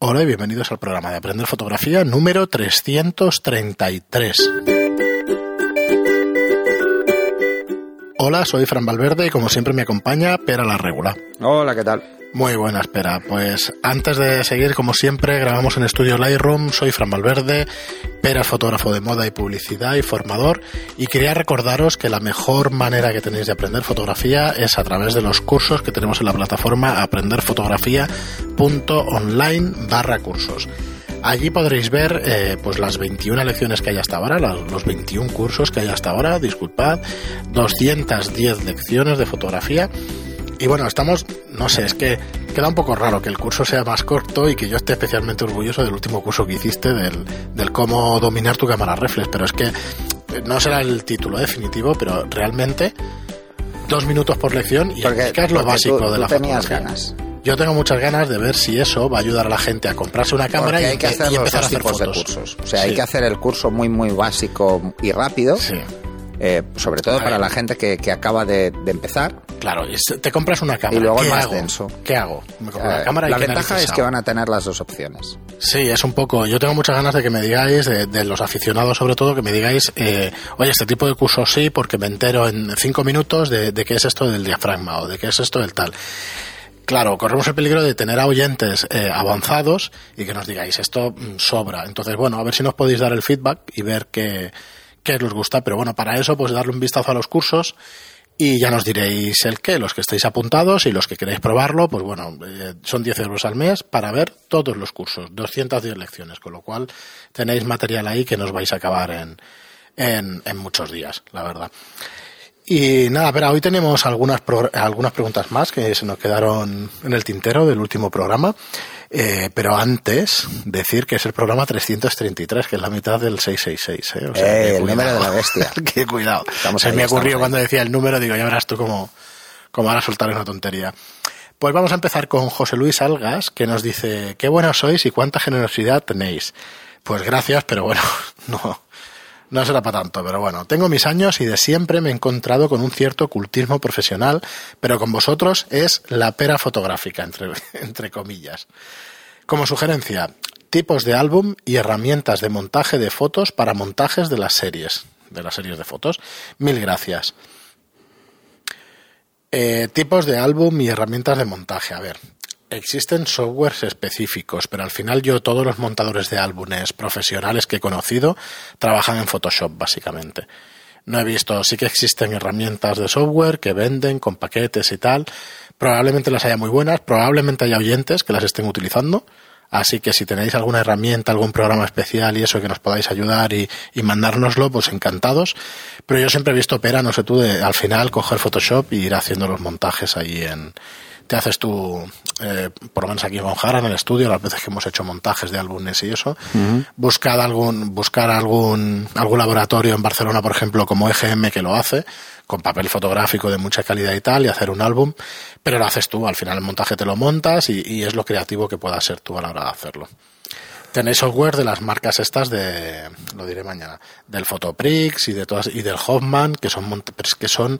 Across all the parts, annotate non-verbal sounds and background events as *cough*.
Hola y bienvenidos al programa de Aprender Fotografía número 333. Hola, soy Fran Valverde y como siempre me acompaña Pera la Regula. Hola, ¿qué tal? Muy buena espera. Pues antes de seguir, como siempre, grabamos en estudio Lightroom. Soy Fran Valverde, Pera fotógrafo de moda y publicidad y formador. Y quería recordaros que la mejor manera que tenéis de aprender fotografía es a través de los cursos que tenemos en la plataforma aprenderfotografía.online barra cursos. Allí podréis ver eh, pues las 21 lecciones que hay hasta ahora, los 21 cursos que hay hasta ahora, disculpad, 210 lecciones de fotografía y bueno, estamos, no sé, es que queda un poco raro que el curso sea más corto y que yo esté especialmente orgulloso del último curso que hiciste, del, del cómo dominar tu cámara reflex, pero es que no será el título definitivo, pero realmente dos minutos por lección y porque, es lo básico de la tenías ganas. Yo tengo muchas ganas de ver si eso va a ayudar a la gente a comprarse una cámara y, hay que hacer empezar a hacer tipos fotos. de cursos. O sea, hay que hacer el curso muy, muy básico y rápido. Sí. Eh, sobre todo para la gente que, que acaba de, de, empezar. Claro, te compras una cámara. Y luego ¿Qué el más hago? denso. ¿Qué hago? Me compro Eh, una cámara y la ¿qué ventaja es que van a tener las dos opciones. Sí, es un poco. Yo tengo muchas ganas de que me digáis, de, de los aficionados sobre todo, que me digáis, eh, oye, este tipo de curso sí, porque me entero en cinco minutos de, de qué es esto del diafragma o de qué es esto del tal. Claro, corremos el peligro de tener a oyentes eh, avanzados y que nos digáis esto mm, sobra. Entonces, bueno, a ver si nos podéis dar el feedback y ver qué, qué os gusta. Pero bueno, para eso, pues darle un vistazo a los cursos y ya nos diréis el qué, los que estéis apuntados y los que queréis probarlo, pues bueno, eh, son 10 euros al mes para ver todos los cursos, 210 lecciones, con lo cual tenéis material ahí que nos vais a acabar en, en, en muchos días, la verdad. Y nada, pero hoy tenemos algunas, algunas preguntas más que se nos quedaron en el tintero del último programa. Eh, pero antes, decir que es el programa 333, que es la mitad del 666. ¿eh? O sea, eh, el número de la bestia. *laughs* que cuidado. Estamos se ahí, me ocurrió cuando decía el número, digo, ya verás tú cómo, cómo ahora soltar una tontería. Pues vamos a empezar con José Luis Algas, que nos dice, qué buenos sois y cuánta generosidad tenéis. Pues gracias, pero bueno, *laughs* no, no será para tanto, pero bueno, tengo mis años y de siempre me he encontrado con un cierto ocultismo profesional, pero con vosotros es la pera fotográfica, entre, *laughs* entre comillas. Como sugerencia, tipos de álbum y herramientas de montaje de fotos para montajes de las series, de las series de fotos. Mil gracias. Eh, tipos de álbum y herramientas de montaje. A ver, existen softwares específicos, pero al final yo todos los montadores de álbumes profesionales que he conocido trabajan en Photoshop básicamente. No he visto, sí que existen herramientas de software que venden con paquetes y tal. Probablemente las haya muy buenas, probablemente haya oyentes que las estén utilizando. Así que si tenéis alguna herramienta, algún programa especial y eso que nos podáis ayudar y, y mandárnoslo, pues encantados. Pero yo siempre he visto pera, no sé tú, de al final coger Photoshop y ir haciendo los montajes allí en, te haces tú, eh, por lo menos aquí con Jara en el estudio, las veces que hemos hecho montajes de álbumes y eso, uh -huh. buscar algún, buscar algún, algún laboratorio en Barcelona, por ejemplo, como EGM que lo hace, con papel fotográfico de mucha calidad y tal, y hacer un álbum, pero lo haces tú, al final el montaje te lo montas y, y es lo creativo que puedas ser tú a la hora de hacerlo. Tenéis software de las marcas estas de, lo diré mañana, del Photoprix y de todas, y del Hoffman, que son, que son,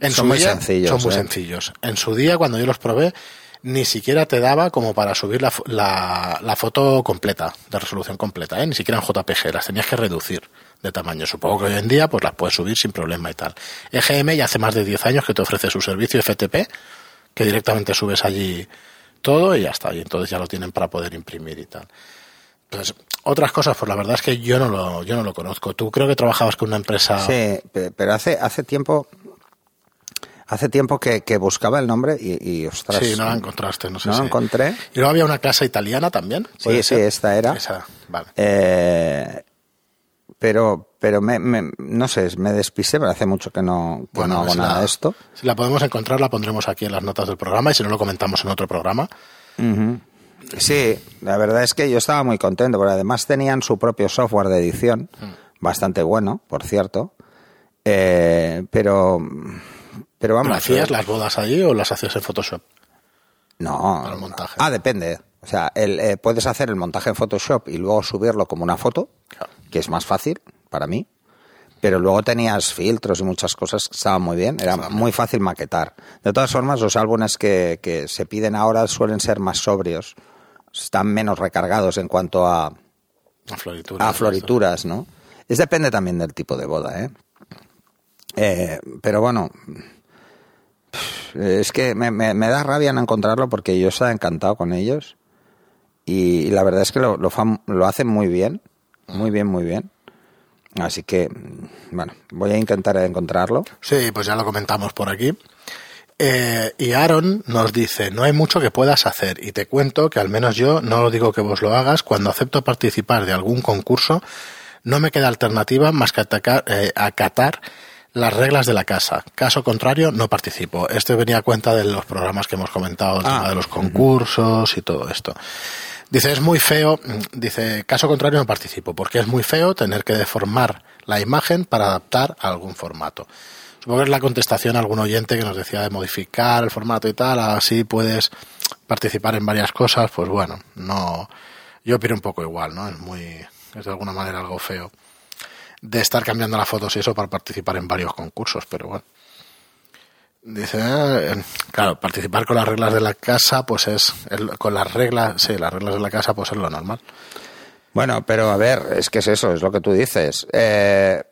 en son su muy día, sencillos. son muy ¿eh? sencillos. En su día, cuando yo los probé, ni siquiera te daba como para subir la, la, la foto completa, de resolución completa, ¿eh? ni siquiera en JPG, las tenías que reducir de tamaño. Supongo que hoy en día pues las puedes subir sin problema y tal. EGM ya hace más de 10 años que te ofrece su servicio FTP, que directamente subes allí todo y ya está, y entonces ya lo tienen para poder imprimir y tal. Entonces, otras cosas, pues la verdad es que yo no lo, yo no lo conozco. Tú creo que trabajabas con una empresa. Sí, pero hace, hace tiempo. Hace tiempo que, que buscaba el nombre y, y, ostras. Sí, no la encontraste, no sé No si. lo encontré. Y luego había una casa italiana también. Sí, ¿puede sí, esta era. Esa, vale. Eh, pero, pero me, me- no sé, me despisé, pero hace mucho que no, que no hago si nada la- de esto. Si la podemos encontrar, la pondremos aquí en las notas del programa y si no, lo comentamos en otro programa. Ujú. Sí, la verdad es que yo estaba muy contento, porque además tenían su propio software de edición, Mm. bastante bueno, por cierto. Eh, pero, pero vamos. ¿Pero ¿Hacías las bodas allí o las hacías en Photoshop? No. Para el montaje. Ah, depende. O sea, el, eh, puedes hacer el montaje en Photoshop y luego subirlo como una foto, que es más fácil para mí. Pero luego tenías filtros y muchas cosas que estaban muy bien. Era muy fácil maquetar. De todas formas, los álbumes que, que se piden ahora suelen ser más sobrios están menos recargados en cuanto a, A florituras. a florituras, ¿no? Es depende también del tipo de boda, ¿eh? Eh, pero bueno, es que me, me- me da rabia no encontrarlo porque yo estaba encantado con ellos y, y la verdad es que lo, lo hacen muy bien, muy bien, muy bien. Así que, bueno, voy a intentar encontrarlo. Sí, pues ya lo comentamos por aquí. Eh, y Aaron nos dice, no hay mucho que puedas hacer y te cuento que al menos yo, no lo digo que vos lo hagas, cuando acepto participar de algún concurso, no me queda alternativa más que atacar- eh, acatar las reglas de la casa. Caso contrario, no participo. Esto venía a cuenta de los programas que hemos comentado, el Ah. tema de los concursos y todo esto. Dice, es muy feo, dice, caso contrario no participo, porque es muy feo tener que deformar la imagen para adaptar a algún formato. Supongo que es la contestación a algún oyente que nos decía de modificar el formato y tal, así puedes participar en varias cosas, pues bueno, no, yo opino un poco igual, ¿no? Es muy, es de alguna manera algo feo de estar cambiando las fotos y eso para participar en varios concursos, pero bueno. Dice, eh, claro, participar con las reglas de la casa, pues es, con las reglas, sí, las reglas de la casa, pues es lo normal. Bueno, pero a ver, es que es eso, es lo que tú dices. Eh,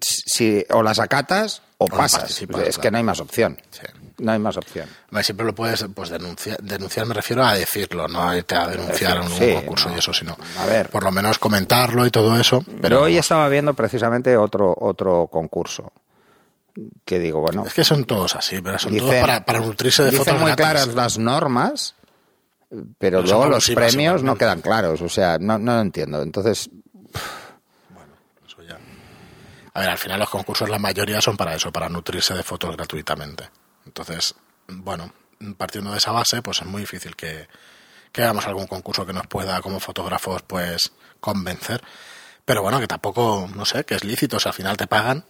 si o las acatas o, O no pasas. es claro. que no hay más opción. Sí. No hay más opción. Siempre lo puedes pues denunciar, denunciar me refiero a decirlo, no a irte a denunciar a un Sí, concurso no. y eso, sino A ver. por lo menos comentarlo y todo eso. Pero Pero hoy estaba viendo precisamente otro, otro concurso. Que digo, bueno, es que son todos así, pero son Dicen- todos para, para nutrirse de dicen fotos muy gratis. claras las normas, pero Pero luego los premios no quedan claros. O sea, no, no lo entiendo. Entonces, Eso ya. A ver, al final los concursos, la mayoría son para eso, para nutrirse de fotos gratuitamente. Entonces, bueno, partiendo de esa base, pues es muy difícil que, que hagamos algún concurso que nos pueda, como fotógrafos, pues convencer. Pero bueno, que tampoco, no sé, que es lícito, si al final te pagan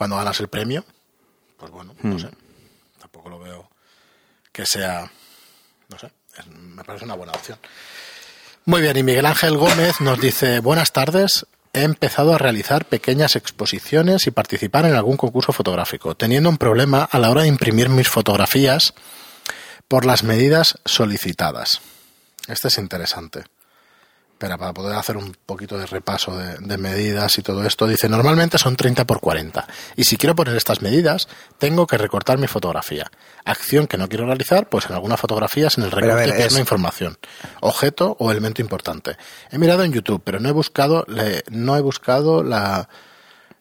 cuando ganas el premio, pues bueno, no sé. Tampoco lo veo que sea, no sé, es- me parece una buena opción. Muy bien, y Miguel Ángel Gómez nos dice, buenas tardes, he empezado a realizar pequeñas exposiciones y participar en algún concurso fotográfico, teniendo un problema a la hora de imprimir mis fotografías por las medidas solicitadas. Este es interesante. Espera, para poder hacer un poquito de repaso de, de medidas y todo esto, dice, normalmente son 30 por 40. Y si quiero poner estas medidas, tengo que recortar mi fotografía. Acción que no quiero realizar, pues en algunas fotografías en el recorte ver, pierdo es- información, objeto o elemento importante. He mirado en YouTube, pero no he buscado, le- no he buscado la,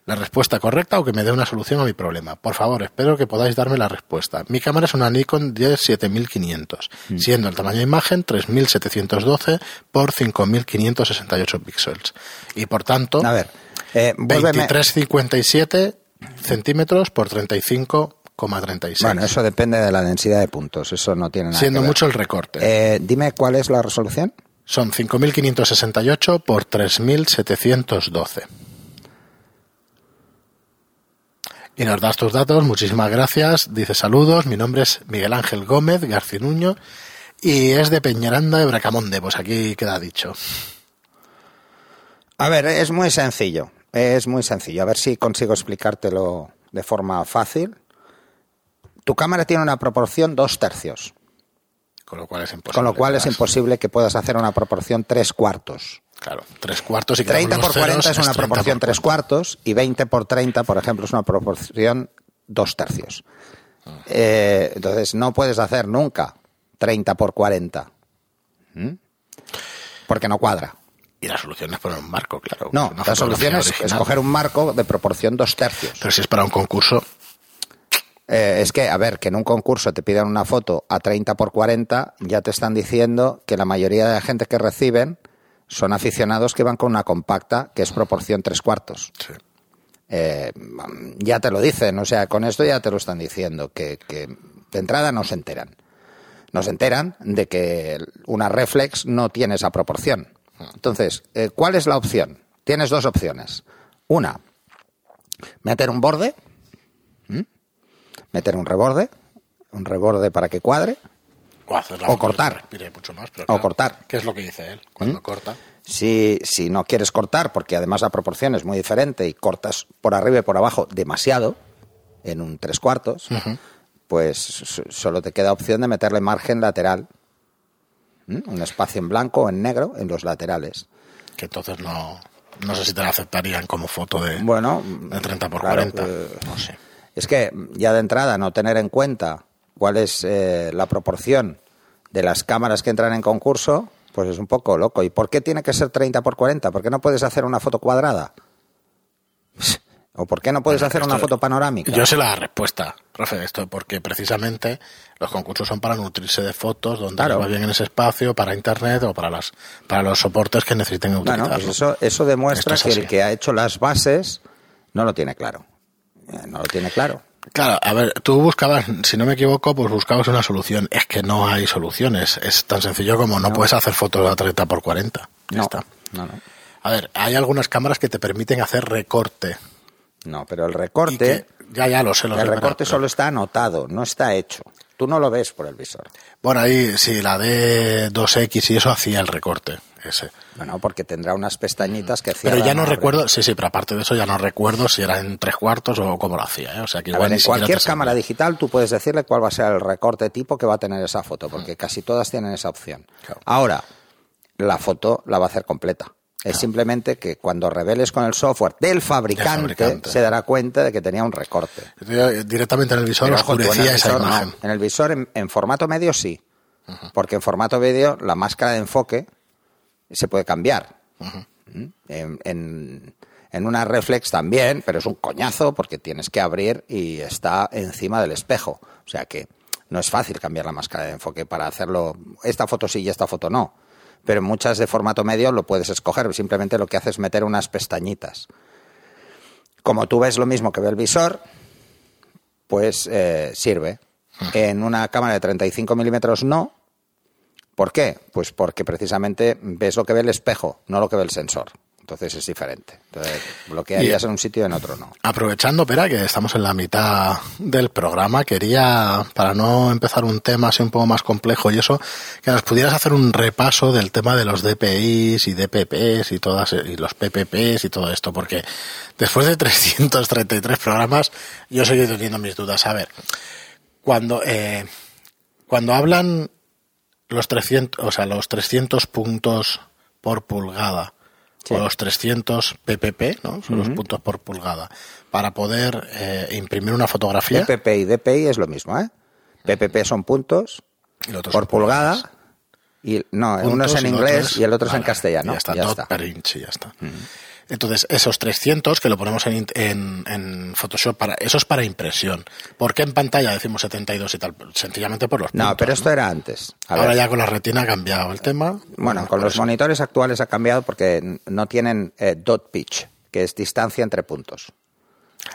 la respuesta correcta o que me dé una solución a mi problema. Por favor, espero que podáis darme la respuesta. Mi cámara es una Nikon D7500, Mm. siendo el tamaño de imagen 3712 por 5568 píxeles. Y por tanto, a ver, eh, vuélveme- 2357 centímetros por 35,36. Bueno, eso depende de la densidad de puntos. Eso no tiene nada siendo que ver. mucho el recorte. Eh, dime cuál es la resolución. Son 5.568 por 3.712. Y nos das tus datos, muchísimas gracias. Dice saludos, mi nombre es Miguel Ángel Gómez Garcinuño y es de Peñaranda de Bracamonde, pues aquí queda dicho. A ver, es muy sencillo. Es muy sencillo. A ver si consigo explicártelo de forma fácil. Tu cámara tiene una proporción dos tercios, Con lo cual es imposible. con lo cual es Verás. imposible que puedas hacer una proporción tres cuartos. Claro, tres cuartos y 30 quitamos por los 40 ceros, es una 30 proporción por tres 40. cuartos y 20 por 30, por ejemplo, es una proporción dos tercios. Eh, entonces no puedes hacer nunca 30 por 40. ¿Mm? Porque no cuadra. Y la solución es poner un marco, claro. No, la solución es original. escoger un marco de proporción dos tercios. Pero si es para un concurso, Eh, es que, a ver, que en un concurso te pidan una foto a 30 por 40, ya te están diciendo que la mayoría de la gente que reciben son aficionados que van con una compacta que es proporción tres cuartos. sí. Eh, ya te lo dicen, o sea, con esto ya te lo están diciendo, que, que de entrada no se enteran. No se enteran de que una reflex no tiene esa proporción. Entonces, eh, ¿cuál es la opción? Tienes dos opciones. Una, meter un borde, ¿m? meter un reborde, un reborde para que cuadre, o, hacer la O foto cortar. que respire mucho más, pero O claro, cortar. ¿Qué es lo que dice él cuando corta? Si, si no quieres cortar, porque además la proporción es muy diferente y cortas por arriba y por abajo demasiado, en un tres cuartos, pues solo te queda opción de meterle margen lateral. un espacio en blanco o en negro en los laterales. Que entonces no, no sé si te la aceptarían como foto de, Bueno, de 30 por claro, 40. eh, no sé. Es que ya de entrada no tener en cuenta cuál es eh, la proporción de las cámaras que entran en concurso, pues es un poco loco. ¿Y por qué tiene que ser 30 por 40? ¿Por qué no puedes hacer una foto cuadrada? ¿O por qué no puedes hacer una foto panorámica? Yo sé la respuesta, profe, esto porque precisamente los concursos son para nutrirse de fotos donde Claro. va bien en ese espacio, para internet o para las para los soportes que necesiten utilizar. Bueno, pues eso, eso demuestra es que el que ha hecho las bases no lo tiene claro. Eh, No lo tiene claro. Claro, a ver, tú buscabas, si no me equivoco, pues buscabas una solución. Es que no hay soluciones. Es tan sencillo como no, puedes hacer fotos a 30 por 40. Ya No, está. no, no. A ver, hay algunas cámaras que te permiten hacer recorte. No, pero el recorte, que- ya, ya lo sé, lo el sé, recorte pero- solo está anotado, no está hecho. Tú no lo ves por el visor. Bueno, ahí sí, la de 2X y eso hacía el recorte, ese. Bueno, porque tendrá unas pestañitas que Pero ya no recuerdo, sí, sí, pero aparte de eso ya no recuerdo si era en tres cuartos o cómo lo hacía, ¿eh? O sea que A igual ver, ni en cualquier cámara digital tú puedes decirle cuál va a ser el recorte tipo que va a tener esa foto, porque casi todas tienen esa opción. Claro. Ahora, la foto la va a hacer completa. Es simplemente que cuando reveles con el software del fabricante, fabricante. se dará cuenta de que tenía un recorte. Directamente en el visor oscurecía esa visor no. imagen. En el visor, en, en formato medio, sí. Porque en formato medio, la máscara de enfoque se puede cambiar. ¿Mm? En, en- en una reflex también, pero es un coñazo porque tienes que abrir y está encima del espejo. O sea que no es fácil cambiar la máscara de enfoque para hacerlo. Esta foto sí y esta foto no. Pero muchas de formato medio lo puedes escoger. Simplemente lo que haces es meter unas pestañitas. Como tú ves lo mismo que ve el visor, pues eh, sirve. En una cámara de 35 milímetros no. ¿Por qué? Pues porque precisamente ves lo que ve el espejo, no lo que ve el sensor. Entonces es diferente. Entonces, lo que harías en un sitio y en otro no. Aprovechando, Pera, que estamos en la mitad del programa, quería, para no empezar un tema así un poco más complejo y eso, que nos pudieras hacer un repaso del tema de los DPIs y DPPs y todas, y los PPPs y todo esto, porque después de *laughs* 333 programas, yo seguí teniendo mis dudas. A ver, cuando, eh, cuando hablan los 300, o sea, los 300 puntos por pulgada, Sí. o los 300 PPP, ¿no? Son los puntos por pulgada, para poder eh, imprimir una fotografía. PPP y DPI es lo mismo, ¿eh? PPP son puntos y por son pulgada. Y, no, Puntos uno es en y lo otro inglés es- y el otro es en castellano. Ya está, Ya está. per inch y ya está. Entonces, esos 300 que lo ponemos en, en, en Photoshop, para, eso es para impresión. ¿Por qué en pantalla decimos 72 y tal? Sencillamente por los No, puntos, pero esto era antes. A Ahora ver. ya con la retina ha cambiado el tema. Bueno, con los eso. monitores actuales ha cambiado porque no tienen eh, dot pitch, que es distancia entre puntos.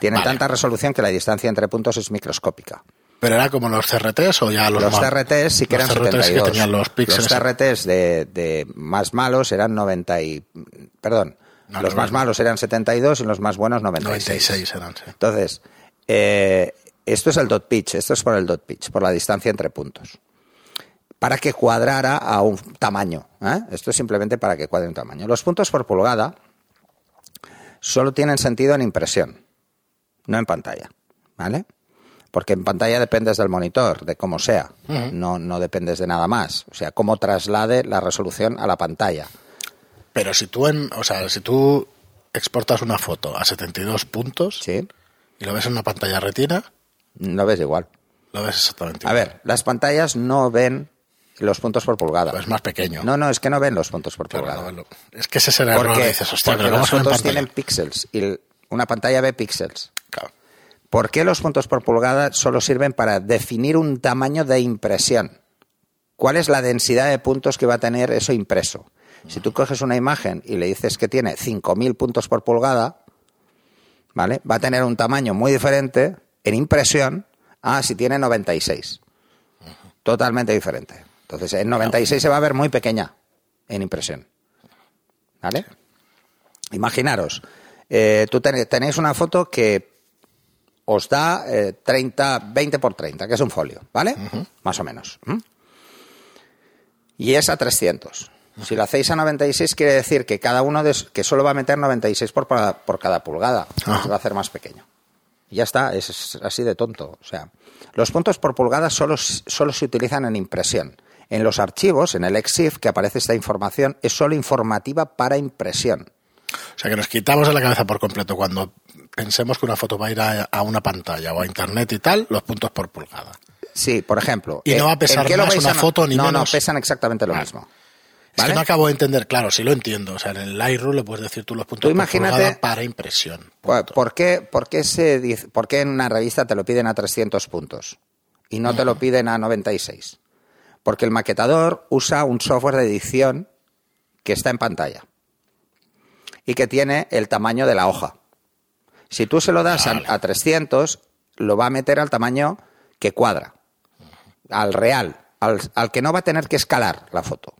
Tienen Vale. tanta resolución que la distancia entre puntos es microscópica. ¿Pero era como los CRTs o ya los Los, CRTs sí que los eran CRTs 72. que tenían los píxeles? CRTs de, de más malos eran 90 y... Perdón, No, los no, más malos eran 72 y los más buenos 96. 96 eran, sí. Entonces, eh, esto es el dot pitch, esto es por el dot pitch, por la distancia entre puntos. Para que cuadrara a un tamaño. ¿eh? Esto es simplemente para que cuadre un tamaño. Los puntos por pulgada solo tienen sentido en impresión, no en pantalla. ¿Vale? Porque en pantalla dependes del monitor, de cómo sea. no, no dependes de nada más. O sea, cómo traslade la resolución a la pantalla. Pero si tú, en, o sea, si tú exportas una foto a 72 puntos ¿Sí? y lo ves en una pantalla retina, Lo ves igual. lo ves exactamente A igual. ver, las pantallas no ven los puntos por pulgada. Lo ves más pequeño. No, no, es que no ven los puntos por Claro, pulgada. no, lo- es que ese es el error. Porque, Dices, hostia, porque pero tienen píxeles y una pantalla ve píxeles. Claro. ¿Por qué los puntos por pulgada solo sirven para definir un tamaño de impresión? ¿Cuál es la densidad de puntos que va a tener eso impreso? Si tú coges una imagen y le dices que tiene 5.000 puntos por pulgada, ¿vale? Va a tener un tamaño muy diferente en impresión a si tiene 96. Totalmente diferente. Entonces, en 96 se va a ver muy pequeña en impresión. ¿Vale? Imaginaros, eh, tú ten- tenéis una foto que os da eh, 30, 20 por 30, que es un folio, ¿vale? Más o menos. Y es a 300. Si lo hacéis a 96 quiere decir que cada uno de, que solo va a meter 96 por, por cada pulgada. Ajá. Se va a hacer más pequeño. Y ya está, es, es así de tonto. O sea, los puntos por pulgada solo, solo se utilizan en impresión. En los archivos, en el EXIF, que aparece esta información, es solo informativa para impresión. O sea que nos quitamos de la cabeza por completo cuando pensemos que una foto va a ir a, a una pantalla o a internet y tal, los puntos por pulgada. Sí, por ejemplo. Y no va a ¿en pesar más una a foto ni no, menos. No, pesan exactamente lo Vale. mismo. Es ¿Vale? que no acabo de entender, claro, sí lo entiendo. O sea, en el Lightroom le puedes decir tú los puntos Tú imagínate- para impresión. ¿Por, Punto. por qué, por, qué se por qué en una revista te lo piden a 300 puntos y no te lo piden a 96? Porque el maquetador usa un software de edición que está en pantalla y que tiene el tamaño de la hoja. Si tú se lo das a- a, 300, lo va a meter al tamaño que cuadra, al real, al, al que no va a tener que escalar la foto.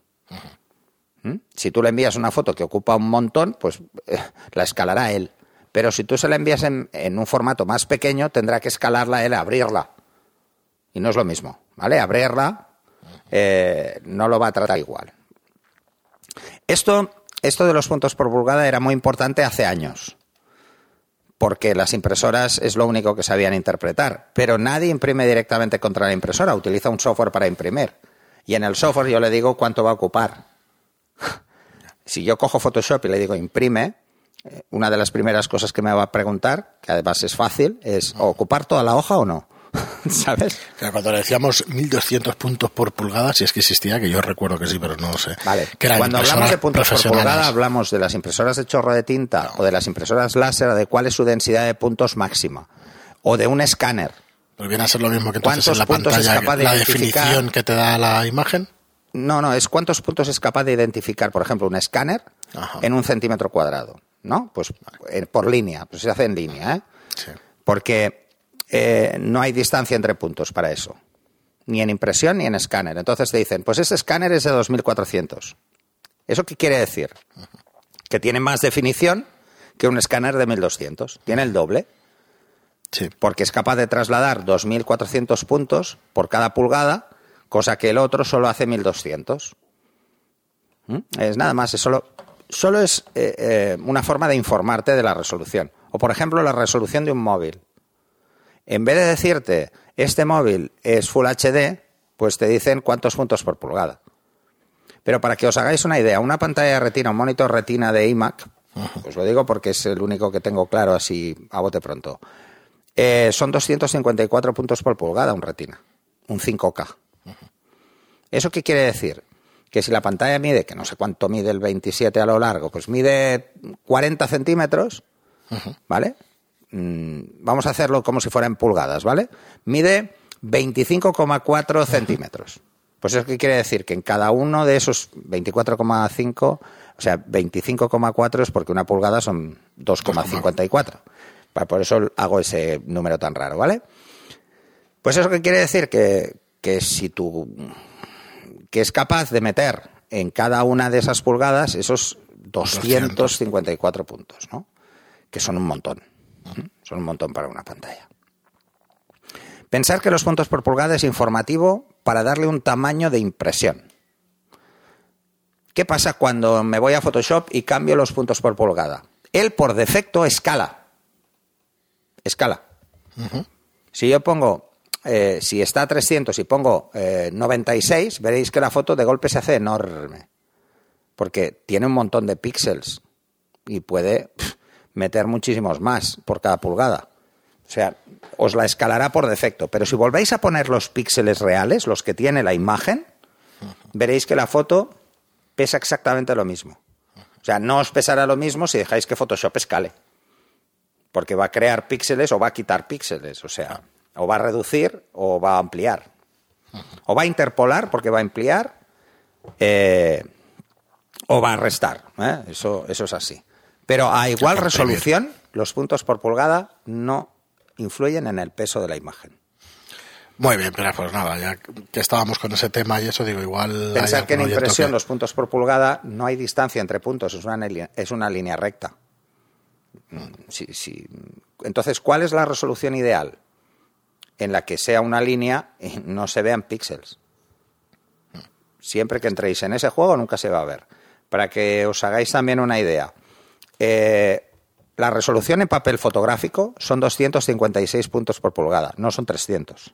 ¿Mm? Si tú le envías una foto que ocupa un montón, pues eh, la escalará él. Pero si tú se la envías en, un formato más pequeño, tendrá que escalarla él, abrirla. Y no es lo mismo, ¿vale? Abrirla eh, no lo va a tratar igual. Esto, esto de los puntos por pulgada era muy importante hace años, porque las impresoras es lo único que sabían interpretar, pero nadie imprime directamente contra la impresora, utiliza un software para imprimir. Y en el software yo le digo cuánto va a ocupar. *laughs* Si yo cojo Photoshop y le digo imprime, eh, una de las primeras cosas que me va a preguntar, que además es fácil, es ¿o ocupar toda la hoja o no. *laughs* ¿Sabes? Cuando le decíamos 1200 puntos por pulgada, si es que existía, que yo recuerdo que sí, pero no lo sé. Vale. Que Cuando hablamos de puntos por pulgada, hablamos de las impresoras de chorro de tinta o de las impresoras láser, de cuál es su densidad de puntos máxima. O de un escáner. Pues viene a ser lo mismo que entonces en ¿Cuántos la pantalla, la definición que te da la imagen. No, no, es cuántos puntos es capaz de identificar, por ejemplo, un escáner Ajá. en un centímetro cuadrado. ¿No? Pues eh, por línea, pues se hace en línea, ¿eh? Sí. porque eh, no hay distancia entre puntos para eso, ni en impresión ni en escáner. Entonces te dicen, pues ese escáner es de 2400. ¿Eso qué quiere decir? Que tiene más definición que un escáner de 1200. Tiene el doble, Sí. porque es capaz de trasladar 2400 puntos por cada pulgada, cosa que el otro solo hace 1200. ¿Mm? Es nada más, es solo, solo es eh, eh, una forma de informarte de la resolución. O, por ejemplo, la resolución de un móvil. En vez de decirte, este móvil es Full HD, pues te dicen cuántos puntos por pulgada. Pero para que os hagáis una idea, una pantalla de retina, un monitor retina de iMac, os lo digo porque es el único que tengo claro así a bote pronto, eh, son 254 puntos por pulgada un retina, un 5K. ¿Eso qué quiere decir? Que si la pantalla mide, que no sé cuánto mide el 27 a lo largo, pues mide 40 centímetros, ¿vale? Mm, vamos a hacerlo como si fuera en pulgadas, ¿vale? Mide 25,4 centímetros. Pues eso qué quiere decir que en cada uno de esos 24,5, o sea, 25,4 es porque una pulgada son 2,54. Pa- Por eso hago ese número tan raro, ¿vale? Pues eso qué quiere decir que, que si tú que es capaz de meter en cada una de esas pulgadas esos 254 puntos, ¿no? Que son un montón. Son un montón para una pantalla. Pensar que los puntos por pulgada es informativo para darle un tamaño de impresión. ¿Qué pasa cuando me voy a Photoshop y cambio los puntos por pulgada? Él por defecto escala. Escala. Si yo pongo, eh, si está a 300 y pongo eh, 96, veréis que la foto de golpe se hace enorme. Porque tiene un montón de píxeles y puede meter muchísimos más por cada pulgada. O sea, os la escalará por defecto. Pero si volvéis a poner los píxeles reales, los que tiene la imagen, veréis que la foto pesa exactamente lo mismo. O sea, no os pesará lo mismo si dejáis que Photoshop escale. Porque va a crear píxeles o va a quitar píxeles. O sea, o va a reducir o va a ampliar. O va a interpolar porque va a ampliar eh, o va a restar. ¿eh? Eso, eso es así. Pero a igual resolución, los puntos por pulgada no influyen en el peso de la imagen. Muy bien, pero pues nada, ya que estábamos con ese tema y eso, digo, igual. Pensar que en impresión que- los puntos por pulgada no hay distancia entre puntos, es una, línea- es una línea recta. Mm, sí, sí. Entonces, ¿cuál es la resolución ideal? En la que sea una línea y no se vean píxeles. Siempre que entréis en ese juego nunca se va a ver. Para que os hagáis también una idea. eh, la resolución en papel fotográfico son 256 puntos por pulgada, no son 300.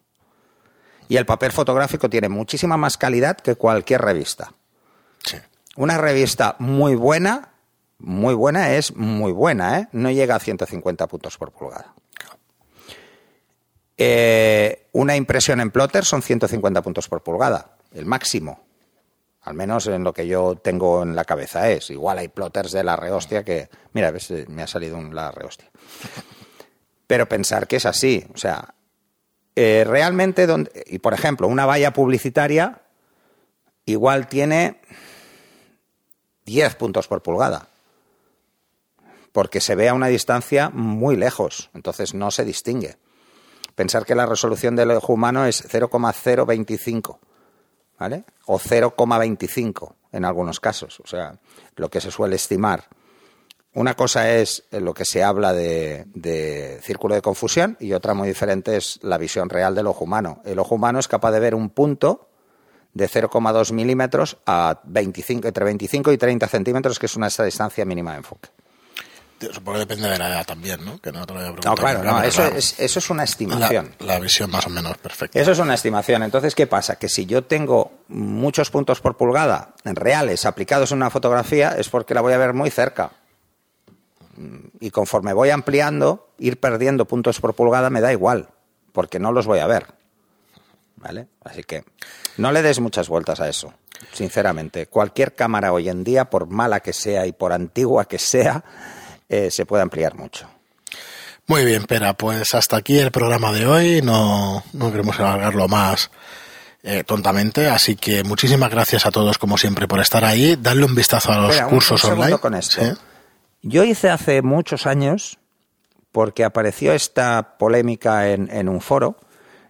Y el papel fotográfico tiene muchísima más calidad que cualquier revista. Sí. Una revista muy buena, muy buena es muy buena, ¿eh? No llega a 150 puntos por pulgada. Eh, una impresión en plotter son 150 puntos por pulgada, el máximo. Al menos en lo que yo tengo en la cabeza es. Igual hay plotters de la rehostia que. Mira, ves, me ha salido un la rehostia. Pero pensar que es así. O sea, eh, realmente, donde, y por ejemplo, una valla publicitaria igual tiene 10 puntos por pulgada. Porque se ve a una distancia muy lejos. Entonces no se distingue. Pensar que la resolución del ojo humano es 0,025 ¿vale? O 0,25 en algunos casos, o sea, lo que se suele estimar. Una cosa es lo que se habla de, de, círculo de confusión y otra muy diferente es la visión real del ojo humano. El ojo humano es capaz de ver un punto de 0,2 milímetros a 25, entre 25 y 30 centímetros, que es una distancia mínima de enfoque. Supongo que depende de la edad también, ¿no? Que no te lo había No, claro, no, eso, Es, eso es una estimación. La, la, visión más o menos perfecta. Eso es una estimación. Entonces, ¿qué pasa? Que si yo tengo muchos puntos por pulgada reales aplicados en una fotografía, es porque la voy a ver muy cerca. Y conforme voy ampliando, ir perdiendo puntos por pulgada me da igual, porque no los voy a ver. ¿Vale? Así que no le des muchas vueltas a eso, sinceramente. Cualquier cámara hoy en día, por mala que sea y por antigua que sea, eh, se puede ampliar mucho. Muy bien, Pera, pues hasta aquí el programa de hoy. No, no queremos alargarlo más eh, tontamente, así que muchísimas gracias a todos, como siempre, por estar ahí. Darle un vistazo a los Espera, cursos un, un online. Con esto. ¿Sí? Yo hice hace muchos años, porque apareció esta polémica en, en, un foro,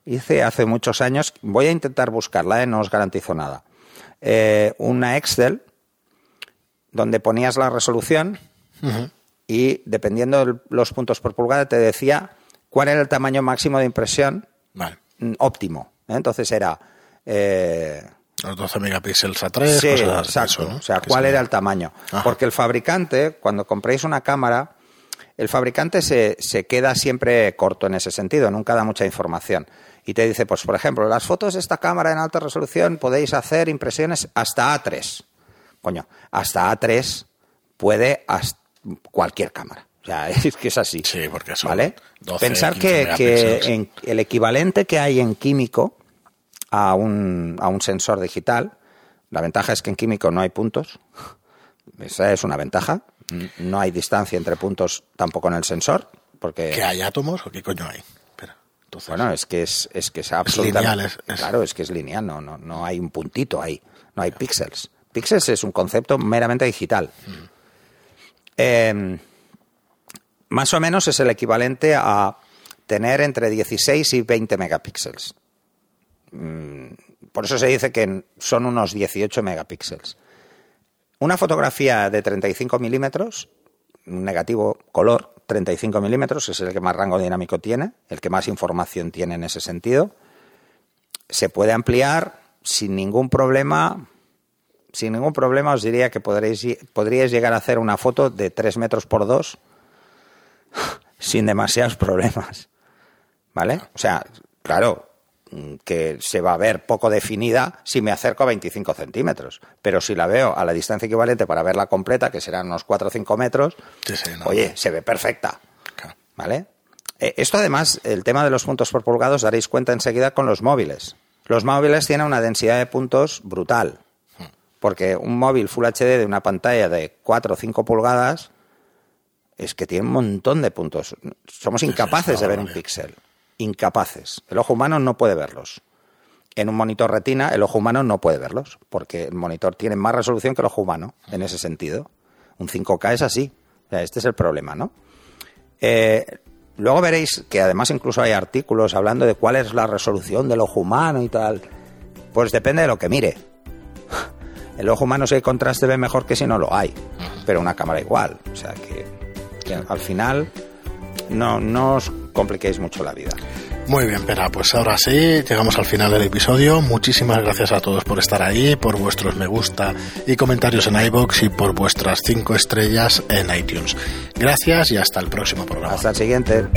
hice hace muchos años, voy a intentar buscarla, ¿eh? no os garantizo nada, eh, una Excel donde ponías la resolución. Uh -huh y dependiendo de los puntos por pulgada te decía cuál era el tamaño máximo de impresión vale. óptimo. ¿eh? Entonces era... Eh, los 12 megapíxeles a 3. Sí, exacto. Eso, ¿no? O sea, cuál era el tamaño. Ajá. Porque el fabricante, cuando compréis una cámara, el fabricante se, se, queda siempre corto en ese sentido, nunca da mucha información. Y te dice, pues por ejemplo, las fotos de esta cámara en alta resolución podéis hacer impresiones hasta A3. Coño, hasta A3 puede hasta cualquier cámara. O sea, *laughs* es que es así. Sí, porque son ¿vale? 12, Pensar que, que en el equivalente que hay en químico a un, a un sensor digital, la ventaja es que en químico no hay puntos. *laughs* Esa es una ventaja. No hay distancia entre puntos tampoco en el sensor. Porque... ¿Que hay átomos o qué coño hay? Espera, entonces... Bueno, es que es, es que es absolutamente. lineal, es, es... Claro, es que es lineal, no, no, no hay un puntito ahí. No hay píxeles. Píxeles es un concepto meramente digital. Mm. Eh, más o menos es el equivalente a tener entre 16 y 20 megapíxeles. Mm, Por eso se dice que son unos 18 megapíxeles. Una fotografía de 35 milímetros, un negativo color, 35 milímetros, es el que más rango dinámico tiene, el que más información tiene en ese sentido, se puede ampliar sin ningún problema sin ningún problema os diría que podréis, podríais llegar a hacer una foto de 3 metros por 2 *laughs* sin demasiados problemas. ¿Vale? O sea, claro, que se va a ver poco definida si me acerco a 25 centímetros. Pero si la veo a la distancia equivalente para verla completa, que serán unos 4 o 5 metros, sí, sí, no, oye, se ve perfecta. ¿Vale? Eh, esto además, el tema de los puntos por pulgada, os daréis cuenta enseguida con los móviles. Los móviles tienen una densidad de puntos brutal porque un móvil Full HD de una pantalla de 4 o 5 pulgadas es que tiene un montón de puntos. Somos incapaces de ver un píxel. Incapaces. El ojo humano no puede verlos. En un monitor retina, el ojo humano no puede verlos, porque el monitor tiene más resolución que el ojo humano, en ese sentido. Un 5K es así. O sea, este es el problema, ¿no? Eh, luego veréis que además incluso hay artículos hablando de cuál es la resolución del ojo humano y tal. Pues depende de lo que mire. El ojo humano si hay contraste ve mejor que si no lo hay, pero una cámara igual. O sea que, que al final no, no, os compliquéis mucho la vida. Muy bien, Pera, pues ahora sí, llegamos al final del episodio. Muchísimas gracias a todos por estar ahí, por vuestros me gusta y comentarios en iBox y por vuestras cinco estrellas en iTunes. Gracias y hasta el próximo programa. Hasta el siguiente.